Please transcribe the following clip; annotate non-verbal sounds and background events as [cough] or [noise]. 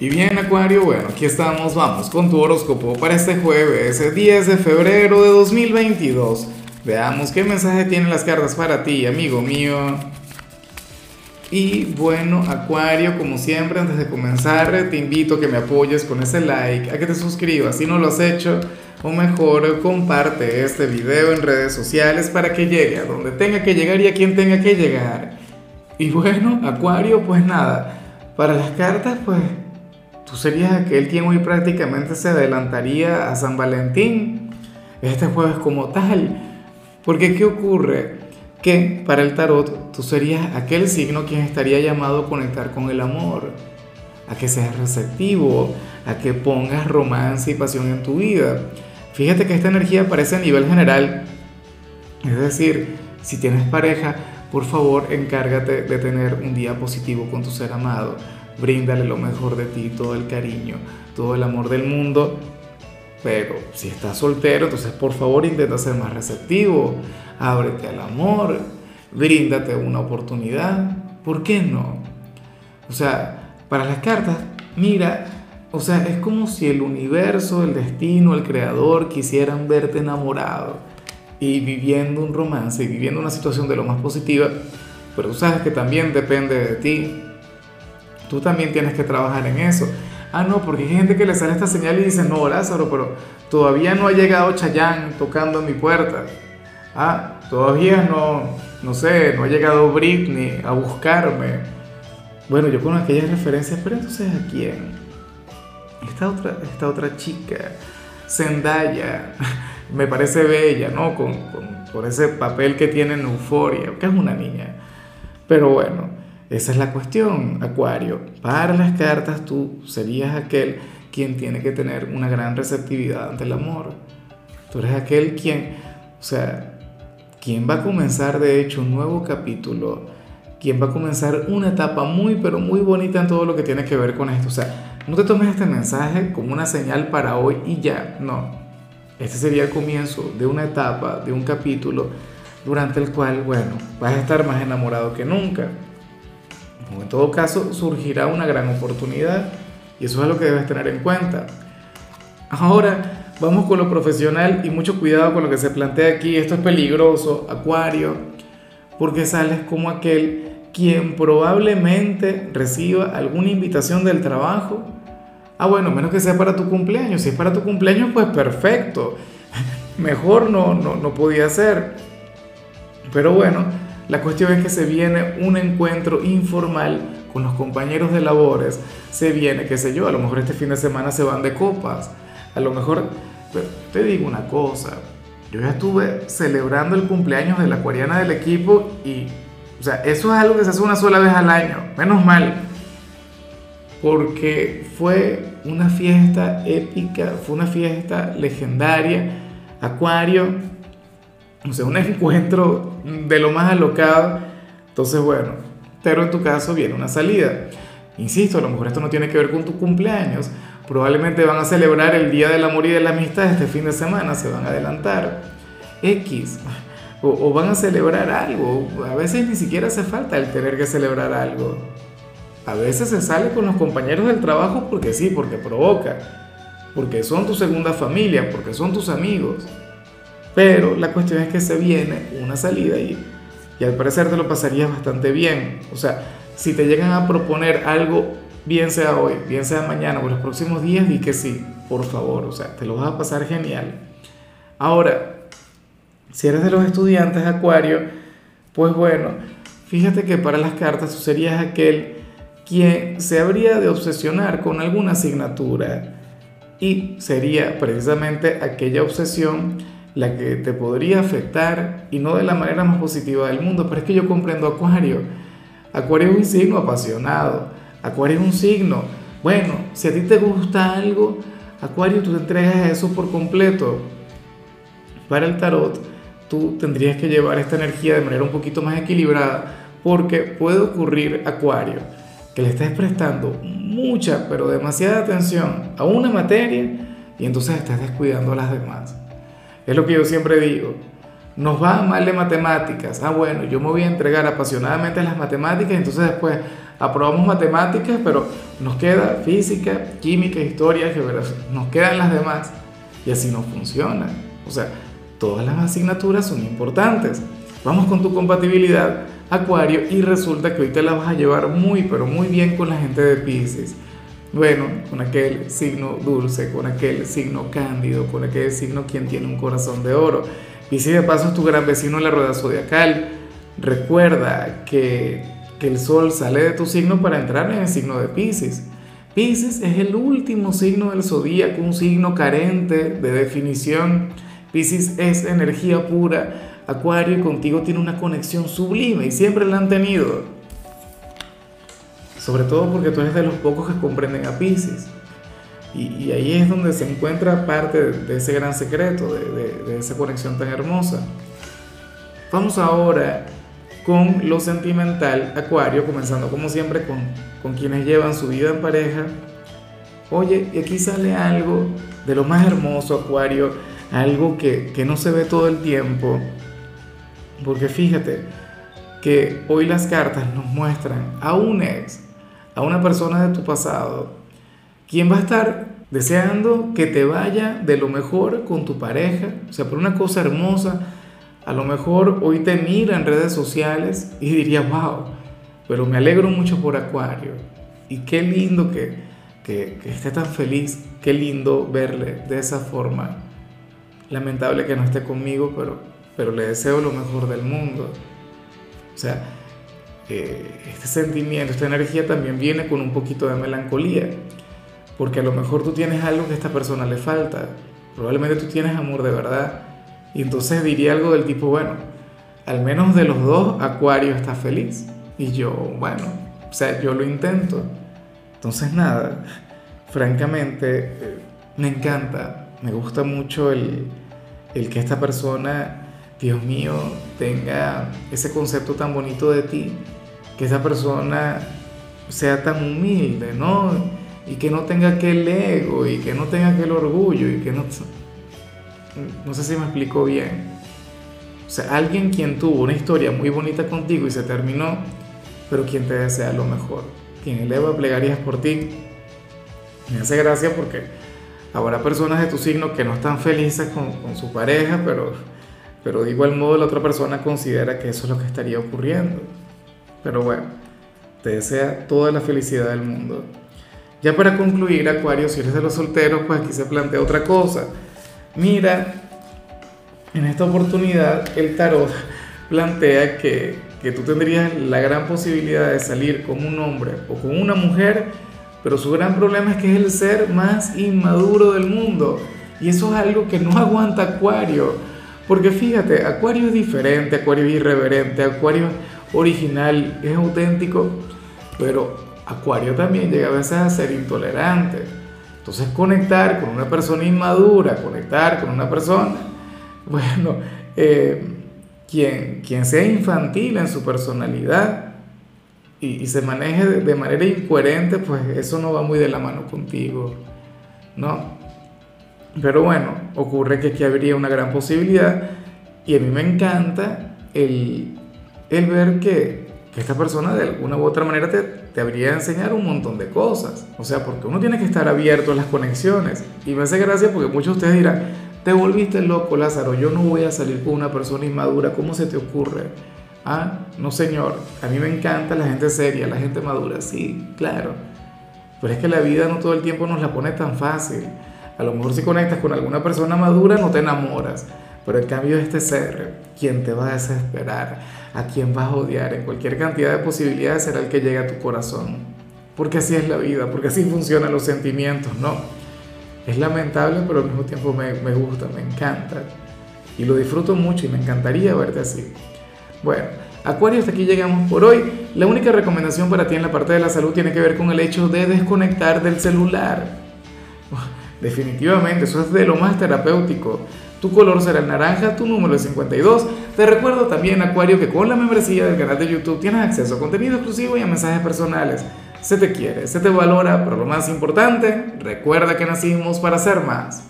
Y bien, Acuario, bueno, aquí estamos, vamos con tu horóscopo para este jueves, 10 de febrero de 2022. Veamos qué mensaje tienen las cartas para ti, amigo mío. Y bueno, Acuario, como siempre, antes de comenzar, te invito a que me apoyes con ese like, a que te suscribas si no lo has hecho, o mejor, comparte este video en redes sociales para que llegue a donde tenga que llegar y a quien tenga que llegar. Y bueno, Acuario, pues nada, para las cartas, pues tú serías aquel quien hoy prácticamente se adelantaría a San Valentín, este jueves como tal. Porque ¿qué ocurre? Que para el tarot tú serías aquel signo quien estaría llamado a conectar con el amor, a que seas receptivo, a que pongas romance y pasión en tu vida. Fíjate que esta energía aparece a nivel general, es decir, si tienes pareja, por favor encárgate de tener un día positivo con tu ser amado bríndale lo mejor de ti, todo el cariño, todo el amor del mundo. Pero si estás soltero, entonces por favor intenta ser más receptivo, ábrete al amor, bríndate una oportunidad. ¿Por qué no? O sea, para las cartas, mira, o sea, es como si el universo, el destino, el creador quisieran verte enamorado y viviendo un romance y viviendo una situación de lo más positiva, pero tú sabes que también depende de ti Tú también tienes que trabajar en eso. Ah, no, porque hay gente que le sale esta señal y dice, no, Lázaro, pero todavía no ha llegado Chayán tocando mi puerta. Ah, todavía no, no sé, no ha llegado Britney a buscarme. Bueno, yo con aquellas referencias, pero entonces ¿a quién? Esta otra, esta otra chica, Zendaya, [laughs] me parece bella, ¿no? Con, por ese papel que tiene en Euforia, que es una niña. Pero bueno, esa es la cuestión, Acuario. Para las cartas tú serías aquel quien tiene que tener una gran receptividad ante el amor. Tú eres aquel quien, o sea, quien va a comenzar de hecho un nuevo capítulo, quien va a comenzar una etapa muy, pero muy bonita en todo lo que tiene que ver con esto. O sea, no te tomes este mensaje como una señal para hoy y ya, no. Este sería el comienzo de una etapa, de un capítulo durante el cual, bueno, vas a estar más enamorado que nunca en todo caso surgirá una gran oportunidad y eso es lo que debes tener en cuenta. Ahora vamos con lo profesional y mucho cuidado con lo que se plantea aquí. Esto es peligroso, Acuario, porque sales como aquel quien probablemente reciba alguna invitación del trabajo. Ah, bueno, menos que sea para tu cumpleaños. Si es para tu cumpleaños, pues perfecto. [laughs] Mejor no, no, no podía ser. Pero bueno, la cuestión es que se viene un encuentro informal con los compañeros de labores, se viene, qué sé yo, a lo mejor este fin de semana se van de copas, a lo mejor, te digo una cosa, yo ya estuve celebrando el cumpleaños de la acuariana del equipo y, o sea, eso es algo que se hace una sola vez al año, menos mal, porque fue una fiesta épica, fue una fiesta legendaria, Acuario, o sea, un encuentro de lo más alocado. Entonces, bueno, pero en tu caso viene una salida. Insisto, a lo mejor esto no tiene que ver con tu cumpleaños. Probablemente van a celebrar el Día del Amor y de la Amistad este fin de semana, se van a adelantar. X. O, van a celebrar algo. A veces ni siquiera hace falta el tener que celebrar algo. A veces se sale con los compañeros del trabajo porque sí, porque provoca. Porque son tu segunda familia, porque son tus amigos. Pero la cuestión es que se viene una salida y, y al parecer te lo pasarías bastante bien. O sea, si te llegan a proponer algo, bien sea hoy, bien sea mañana o los próximos días, di que sí, por favor. O sea, te lo vas a pasar genial. Ahora, si eres de los estudiantes Acuario, pues bueno, fíjate que para las cartas tú serías aquel quien se habría de obsesionar con alguna asignatura y sería precisamente aquella obsesión la que te podría afectar y no de la manera más positiva del mundo. Pero es que yo comprendo Acuario. Acuario es un signo apasionado. Acuario es un signo. Bueno, si a ti te gusta algo, Acuario, tú te entregas eso por completo. Para el tarot, tú tendrías que llevar esta energía de manera un poquito más equilibrada porque puede ocurrir, Acuario, que le estés prestando mucha, pero demasiada atención a una materia y entonces estás descuidando a las demás. Es lo que yo siempre digo. Nos va mal de matemáticas. Ah, bueno, yo me voy a entregar apasionadamente a las matemáticas, entonces después aprobamos matemáticas, pero nos queda física, química, historia, geografía, nos quedan las demás y así no funciona. O sea, todas las asignaturas son importantes. Vamos con tu compatibilidad, Acuario, y resulta que hoy te la vas a llevar muy, pero muy bien con la gente de Pisces. Bueno, con aquel signo dulce, con aquel signo cándido, con aquel signo quien tiene un corazón de oro. Pisces de paso es tu gran vecino en la rueda zodiacal. Recuerda que, el sol sale de tu signo para entrar en el signo de Pisces. Pisces es el último signo del zodíaco, un signo carente de definición. Pisces es energía pura. Acuario y contigo tiene una conexión sublime y siempre la han tenido. Sobre todo porque tú eres de los pocos que comprenden a Pisces. Y, ahí es donde se encuentra parte de, ese gran secreto, de, esa conexión tan hermosa. Vamos ahora con lo sentimental, Acuario, comenzando como siempre con, con quienes llevan su vida en pareja. Oye, y aquí sale algo de lo más hermoso, Acuario, algo que, que no se ve todo el tiempo. Porque fíjate que hoy las cartas nos muestran a un ex a una persona de tu pasado, quien va a estar deseando que te vaya de lo mejor con tu pareja, o sea, por una cosa hermosa, a lo mejor hoy te mira en redes sociales y diría, wow, pero me alegro mucho por Acuario. Y qué lindo que, que, que esté tan feliz, qué lindo verle de esa forma. Lamentable que no esté conmigo, pero, pero le deseo lo mejor del mundo. O sea, este sentimiento, esta energía también viene con un poquito de melancolía, porque a lo mejor tú tienes algo que a esta persona le falta, probablemente tú tienes amor de verdad, y entonces diría algo del tipo, bueno, al menos de los dos, Acuario está feliz, y yo, bueno, o sea, yo lo intento. Entonces nada, francamente, eh, me encanta, me gusta mucho el, el que esta persona, Dios mío, tenga ese concepto tan bonito de ti que esa persona sea tan humilde, ¿no? Y que no tenga aquel ego y que no tenga aquel orgullo y que no... No sé si me explico bien. O sea, alguien quien tuvo una historia muy bonita contigo y se terminó, pero quien te desea lo mejor, quien eleva plegarias por ti. Me hace gracia porque habrá personas de tu signo que no están felices con, con su pareja, pero, pero de igual modo la otra persona considera que eso es lo que estaría ocurriendo. Pero bueno, te desea toda la felicidad del mundo. Ya para concluir, Acuario, si eres de los solteros, pues aquí se plantea otra cosa. Mira, en esta oportunidad el tarot [laughs] plantea que, que tú tendrías la gran posibilidad de salir con un hombre o con una mujer, pero su gran problema es que es el ser más inmaduro del mundo. Y eso es algo que no [laughs] aguanta Acuario. Porque fíjate, Acuario es diferente, Acuario es irreverente, Acuario original, es auténtico, pero Acuario también llega a veces a ser intolerante. Entonces conectar con una persona inmadura, conectar con una persona, [laughs] bueno, eh, quien, quien sea infantil en su personalidad y, se maneje de, de, manera incoherente, pues eso no va muy de la mano contigo, ¿no? Pero bueno, ocurre que aquí habría una gran posibilidad y a mí me encanta el, el ver que, esta persona de alguna u otra manera te, te habría enseñar un montón de cosas. O sea, porque uno tiene que estar abierto a las conexiones. Y me hace gracia porque muchos de ustedes dirán, te volviste loco Lázaro, yo no voy a salir con una persona inmadura, ¿cómo se te ocurre? Ah, no señor, a mí me encanta la gente seria, la gente madura, sí, claro. Pero es que la vida no todo el tiempo nos la pone tan fácil. A lo mejor si conectas con alguna persona madura no te enamoras, pero el cambio este ser, quien te va a desesperar, a quien vas a odiar, en cualquier cantidad de posibilidades será el que llegue a tu corazón. Porque así es la vida, porque así funcionan los sentimientos, ¿no? Es lamentable, pero al mismo tiempo me, me gusta, me encanta. Y lo disfruto mucho y me encantaría verte así. Bueno, Acuario, hasta aquí llegamos por hoy. La única recomendación para ti en la parte de la salud tiene que ver con el hecho de desconectar del celular. Definitivamente, eso es de lo más terapéutico. Tu color será el naranja, tu número es 52. Te recuerdo también, Acuario, que con la membresía del canal de YouTube tienes acceso a contenido exclusivo y a mensajes personales. Se te quiere, se te valora, pero lo más importante, recuerda que nacimos para ser más.